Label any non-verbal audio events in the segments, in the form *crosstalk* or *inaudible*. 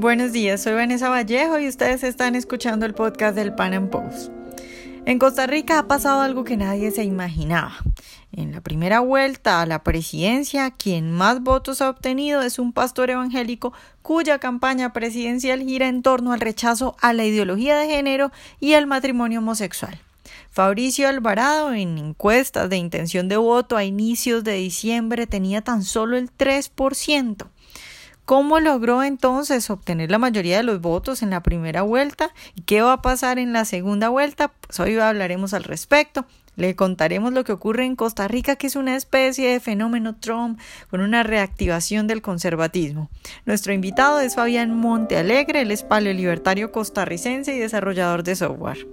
Buenos días, soy Vanessa Vallejo y ustedes están escuchando el podcast del Pan Am Post. En Costa Rica ha pasado algo que nadie se imaginaba. En la primera vuelta a la presidencia, quien más votos ha obtenido es un pastor evangélico cuya campaña presidencial gira en torno al rechazo a la ideología de género y al matrimonio homosexual. Fabricio Alvarado en encuestas de intención de voto a inicios de diciembre tenía tan solo el 3%. ¿Cómo logró entonces obtener la mayoría de los votos en la primera vuelta? ¿Y qué va a pasar en la segunda vuelta? Pues hoy hablaremos al respecto. Le contaremos lo que ocurre en Costa Rica, que es una especie de fenómeno Trump con una reactivación del conservatismo. Nuestro invitado es Fabián Montealegre, él es paleolibertario costarricense y desarrollador de software.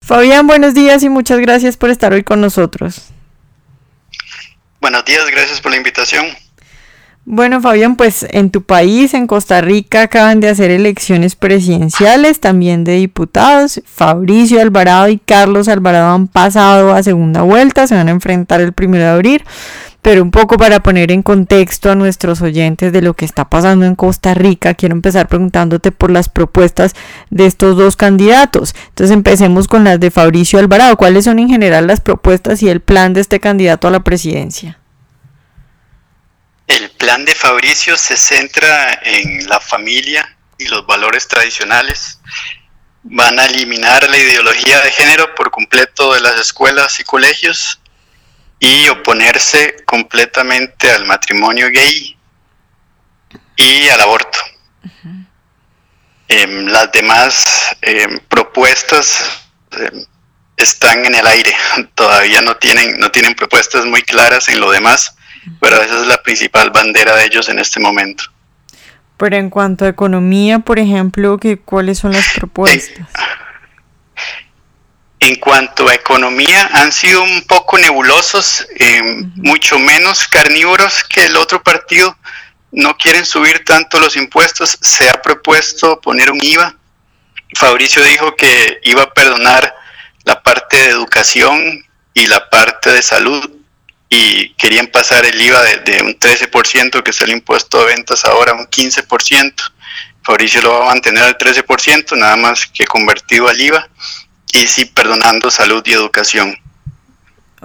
Fabián, buenos días y muchas gracias por estar hoy con nosotros. Buenos días, gracias por la invitación. Bueno, Fabián, pues en tu país, en Costa Rica, acaban de hacer elecciones presidenciales, también de diputados. Fabricio Alvarado y Carlos Alvarado han pasado a segunda vuelta, se van a enfrentar el primero de abril. Pero un poco para poner en contexto a nuestros oyentes de lo que está pasando en Costa Rica, quiero empezar preguntándote por las propuestas de estos dos candidatos. Entonces empecemos con las de Fabricio Alvarado. ¿Cuáles son en general las propuestas y el plan de este candidato a la presidencia? El plan de Fabricio se centra en la familia y los valores tradicionales. Van a eliminar la ideología de género por completo de las escuelas y colegios y oponerse completamente al matrimonio gay y al aborto. Em, las demás em, propuestas em, están en el aire, *laughs* todavía no tienen, no tienen propuestas muy claras en lo demás, pero esa es la principal bandera de ellos en este momento. Pero en cuanto a economía, por ejemplo, ¿cuáles son las propuestas? En cuanto a economía, han sido un poco nebulosos, eh, mucho menos carnívoros que el otro partido. No quieren subir tanto los impuestos. Se ha propuesto poner un IVA. Fabricio dijo que iba a perdonar la parte de educación y la parte de salud y querían pasar el IVA de, un 13%, que es el impuesto de ventas ahora, a un 15%. Fabricio lo va a mantener al 13%, nada más que convertido al IVA y sí perdonando salud y educación.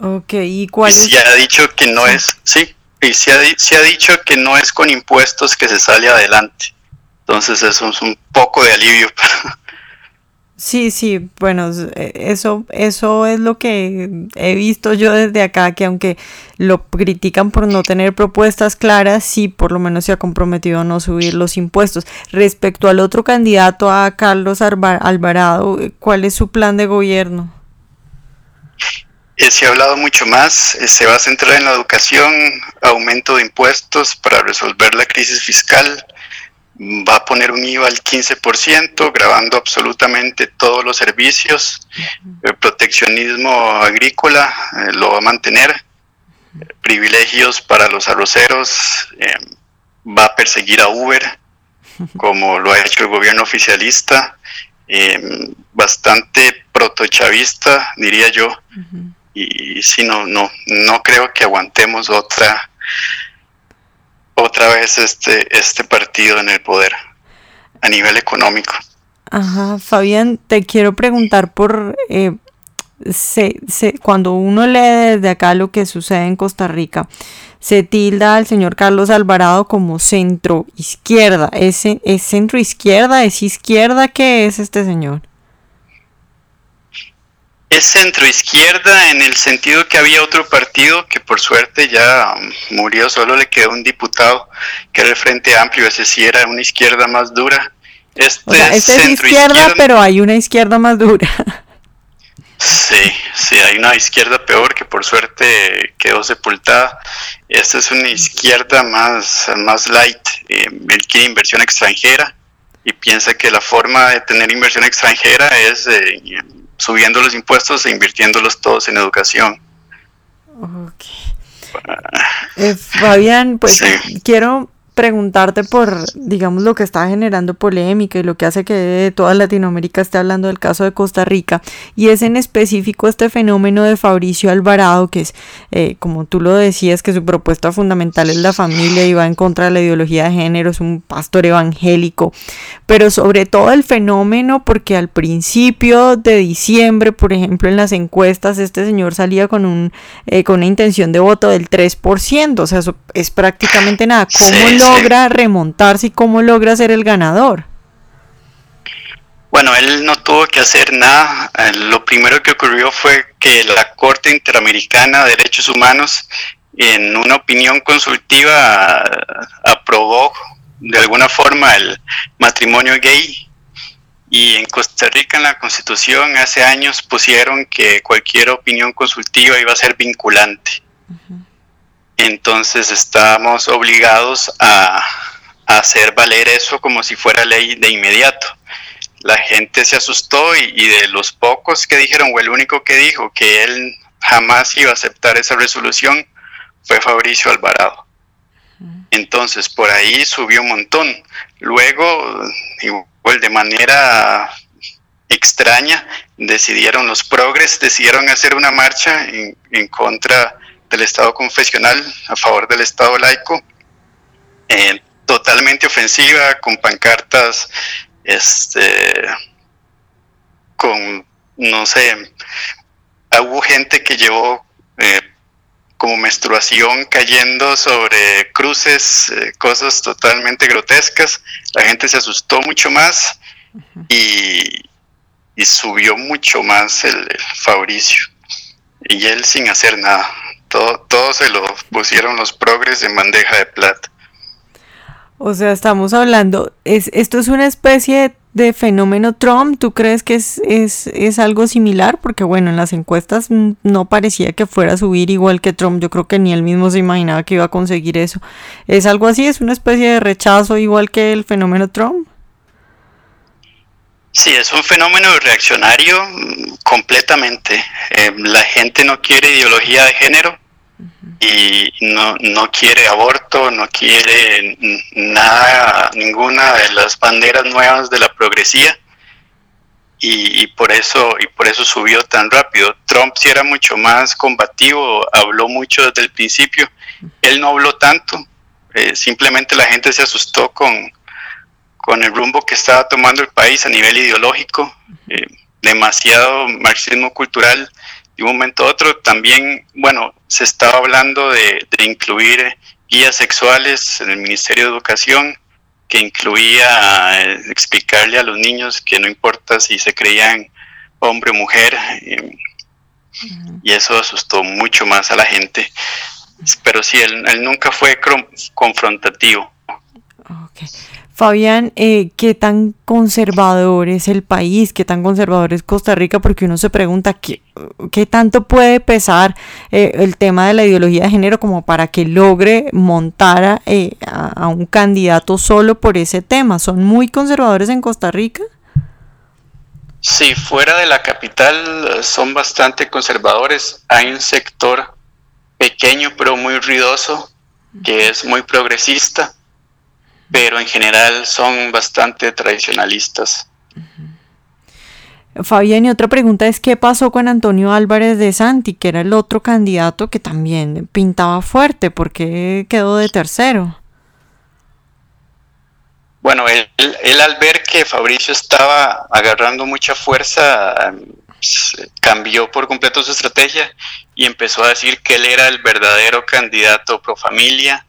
Ok, ¿y cuál y ha dicho que no es, sí, y se ha, se ha dicho que no es con impuestos que se sale adelante. Entonces eso es un poco de alivio. *laughs* Sí, sí, bueno, eso, eso es lo que he visto yo desde acá, que aunque lo critican por no tener propuestas claras, sí, por lo menos se ha comprometido a no subir los impuestos. Respecto al otro candidato, a Carlos Alvarado, ¿cuál es su plan de gobierno? Eh, se ha hablado mucho más, eh, se va a centrar en la educación, aumento de impuestos para resolver la crisis fiscal, va a poner un IVA al 15%, grabando absolutamente todos los servicios. El proteccionismo agrícola eh, lo va a mantener. Privilegios para los arroceros. Eh, va a perseguir a Uber, *laughs* como lo ha hecho el gobierno oficialista. Eh, bastante protochavista, diría yo. Y si no, no, no creo que aguantemos otra este, este partido en el poder a nivel económico. Ajá, Fabián, te quiero preguntar por eh, se, se, cuando uno lee desde acá lo que sucede en Costa Rica, se tilda al señor Carlos Alvarado como centro izquierda. ¿Es, es centro izquierda? ¿Es izquierda? ¿Qué es este señor? Es centro izquierda en el sentido que había otro partido que por suerte ya murió, solo le quedó un diputado que era el Frente Amplio, ese sí era una izquierda más dura. Este, es izquierda, pero hay una izquierda más dura. Sí, sí, hay una izquierda peor que por suerte quedó sepultada. Esta es una izquierda más, más light. Eh, él quiere inversión extranjera y piensa que la forma de tener inversión extranjera es eh, subiendo los impuestos e invirtiéndolos todos en educación. Okay. Eh, Fabián, pues quiero preguntarte por, digamos, lo que está generando polémica y lo que hace que toda Latinoamérica esté hablando del caso de Costa Rica. Y es en específico este fenómeno de Fabricio Alvarado, que es, eh, como tú lo decías, que su propuesta fundamental es la familia y va en contra de la ideología de género, es un pastor evangélico. Pero sobre todo el fenómeno, porque al principio de diciembre, por ejemplo, en las encuestas, este señor salía con, un, eh, con una intención de voto del 3%, o sea, eso es prácticamente nada. ¿Cómo logra remontarse y cómo logra ser el ganador? Bueno, él no tuvo que hacer nada. Eh, lo primero que ocurrió fue que la Corte Interamericana de Derechos Humanos, en una opinión consultiva, aprobó de alguna forma el matrimonio gay. Y en Costa Rica, en la Constitución, hace años pusieron que cualquier opinión consultiva iba a ser vinculante entonces estamos obligados a, hacer valer eso como si fuera ley de inmediato. La gente se asustó y, de los pocos que dijeron, o el único que dijo que él jamás iba a aceptar esa resolución fue Fabricio Alvarado. Entonces por ahí subió un montón. Luego, igual de manera extraña, decidieron los progres, decidieron hacer una marcha en, en contra del Estado confesional a favor del Estado laico, eh, totalmente ofensiva, con pancartas, este, con, no sé, hubo gente que llevó eh, como menstruación cayendo sobre cruces, eh, cosas totalmente grotescas, la gente se asustó mucho más y, subió mucho más el Fabricio, y él sin hacer nada. Todo, se lo pusieron los progres en bandeja de plata. O sea, estamos hablando, es, esto es una especie de fenómeno Trump, ¿tú crees que es, es, es, algo similar? Porque bueno, en las encuestas no parecía que fuera a subir igual que Trump, yo creo que ni él mismo se imaginaba que iba a conseguir eso. ¿Es algo así? ¿Es una especie de rechazo igual que el fenómeno Trump? Sí, es un fenómeno reaccionario mm, completamente. Eh, la gente no quiere ideología de género y no, no quiere aborto, no quiere nada, ninguna de las banderas nuevas de la progresía. Y, por eso y por eso subió tan rápido. Trump sí era mucho más combativo, habló mucho desde el principio. Él no habló tanto, eh, simplemente la gente se asustó con, con el rumbo que estaba tomando el país a nivel ideológico, eh, demasiado marxismo cultural de un momento a otro. También, bueno, se estaba hablando de, incluir guías sexuales en el Ministerio de Educación, que incluía eh, explicarle a los niños que no importa si se creían hombre o mujer, eh, y eso asustó mucho más a la gente. Pero sí, él, él nunca fue confrontativo. Okay. Fabián, eh, ¿qué tan conservador es el país? ¿Qué tan conservador es Costa Rica? Porque uno se pregunta qué, qué tanto puede pesar eh, el tema de la ideología de género como para que logre montar eh, a, un candidato solo por ese tema. ¿Son muy conservadores en Costa Rica? Sí, fuera de la capital son bastante conservadores. Hay un sector pequeño pero muy ruidoso que es muy progresista pero en general son bastante tradicionalistas. Fabián, y otra pregunta es qué pasó con Antonio Álvarez de Santi, que era el otro candidato que también pintaba fuerte, porque quedó de tercero. Bueno, él, él, al ver que Fabricio estaba agarrando mucha fuerza, cambió por completo su estrategia y empezó a decir que él era el verdadero candidato pro familia,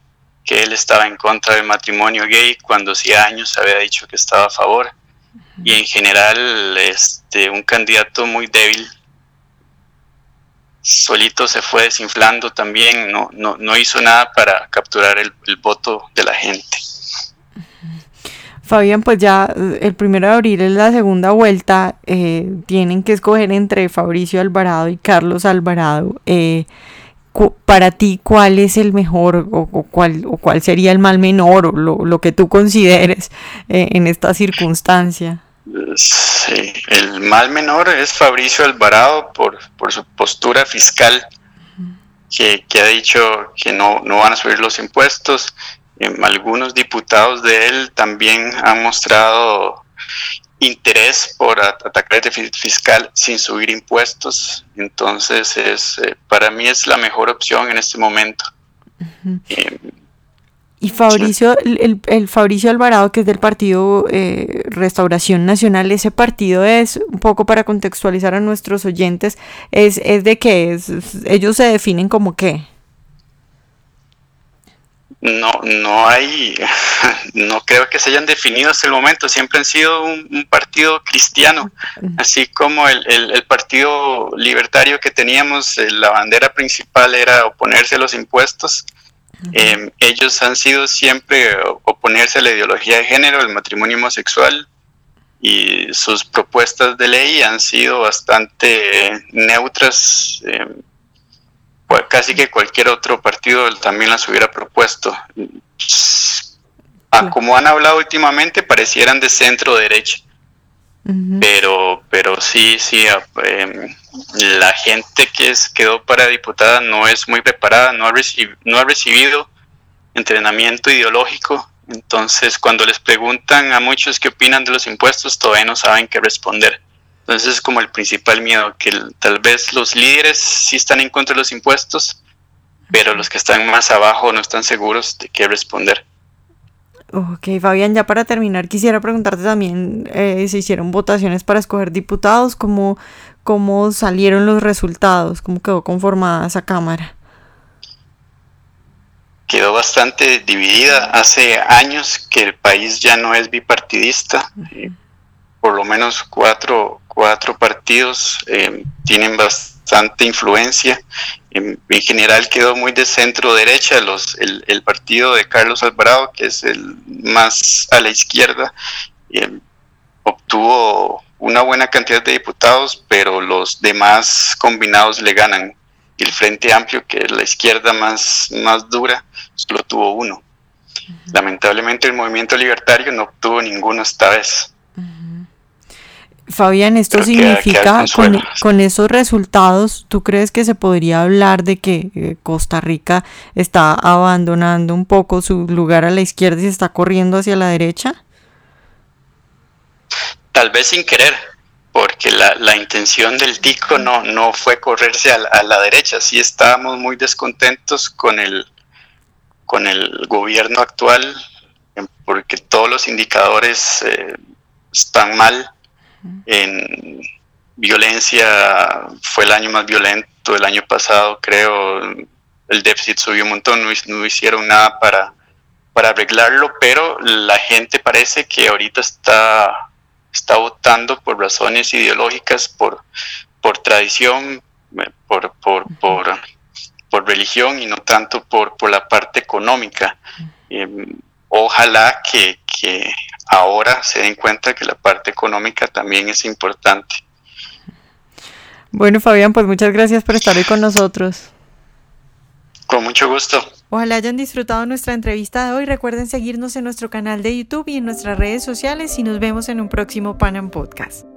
que él estaba en contra del matrimonio gay cuando hacía años había dicho que estaba a favor. Y en general este un candidato muy débil solito se fue desinflando también no, no, no hizo nada para capturar el, voto de la gente. Fabián, pues ya eh, el primero de abril es la segunda vuelta, eh, tienen que escoger entre Fabricio Alvarado y Carlos Alvarado. Eh, para ti cuál es el mejor o, cuál, o cuál sería el mal menor o lo, que tú consideres eh, en esta circunstancia. Sí, el mal menor es Fabricio Alvarado por, por su postura fiscal, que, ha dicho que no, no van a subir los impuestos. Em, algunos diputados de él también han mostrado interés por atacar el déficit fiscal sin subir impuestos. Entonces, es, eh, para mí es la mejor opción en este momento. Y Fabricio, el, el, Fabricio Alvarado, que es del partido eh, Restauración Nacional, ese partido es, un poco para contextualizar a nuestros oyentes, es, es de qué, es, ellos se definen como qué. No, no hay, *laughs* no creo que se hayan definido hasta el momento, siempre han sido un, partido cristiano, así como el, el, partido libertario que teníamos, eh, la bandera principal era oponerse a los impuestos, Em, ellos han sido siempre oponerse a la ideología de género, el matrimonio homosexual, y sus propuestas de ley han sido bastante neutras. Em, casi que cualquier otro partido también las hubiera propuesto. como han hablado últimamente, parecieran de centro derecha. Pero, pero sí, sí, em, la gente que es, quedó para diputada no es muy preparada, no ha, no ha recibido entrenamiento ideológico. Entonces, cuando les preguntan a muchos qué opinan de los impuestos, todavía no saben qué responder. Entonces, es como el principal miedo, que tal vez los líderes sí están en contra de los impuestos, pero los que están más abajo no están seguros de qué responder. Ok, Fabián, ya para terminar, quisiera preguntarte también, eh, ¿se hicieron votaciones para escoger diputados? ¿Cómo, ¿Cómo salieron los resultados? ¿Cómo quedó conformada esa Cámara? Quedó bastante dividida. Hace años que el país ya no es bipartidista. por lo menos cuatro, cuatro partidos eh, tienen bastante influencia en, general quedó muy de centro derecha, los, el, partido de Carlos Alvarado, que es el más a la izquierda, eh, obtuvo una buena cantidad de diputados, pero los demás combinados le ganan. El Frente Amplio, que es la izquierda más, más dura, solo tuvo uno. Lamentablemente el movimiento libertario no obtuvo ninguno esta vez. Fabián, esto significa, con, esos resultados, ¿tú crees que se podría hablar de que eh, Costa Rica está abandonando un poco su lugar a la izquierda y se está corriendo hacia la derecha? Tal vez sin querer, porque la, intención del tico no, no fue correrse a la, derecha, sí estábamos muy descontentos con el, con el gobierno actual, porque todos los indicadores eh, están mal en violencia fue el año más violento el año pasado, creo. El déficit subió un montón, no, hicieron nada para, para arreglarlo, pero la gente parece que ahorita está, está votando por razones ideológicas, por, por tradición, por, por, por, por religión y no tanto por, por la parte económica. Em, ojalá que, que ahora se den cuenta que la parte económica también es importante. Bueno, Fabián, pues muchas gracias por estar hoy con nosotros. Con mucho gusto. Ojalá hayan disfrutado nuestra entrevista de hoy. Recuerden seguirnos en nuestro canal de YouTube y en nuestras redes sociales y nos vemos en un próximo Panam Podcast.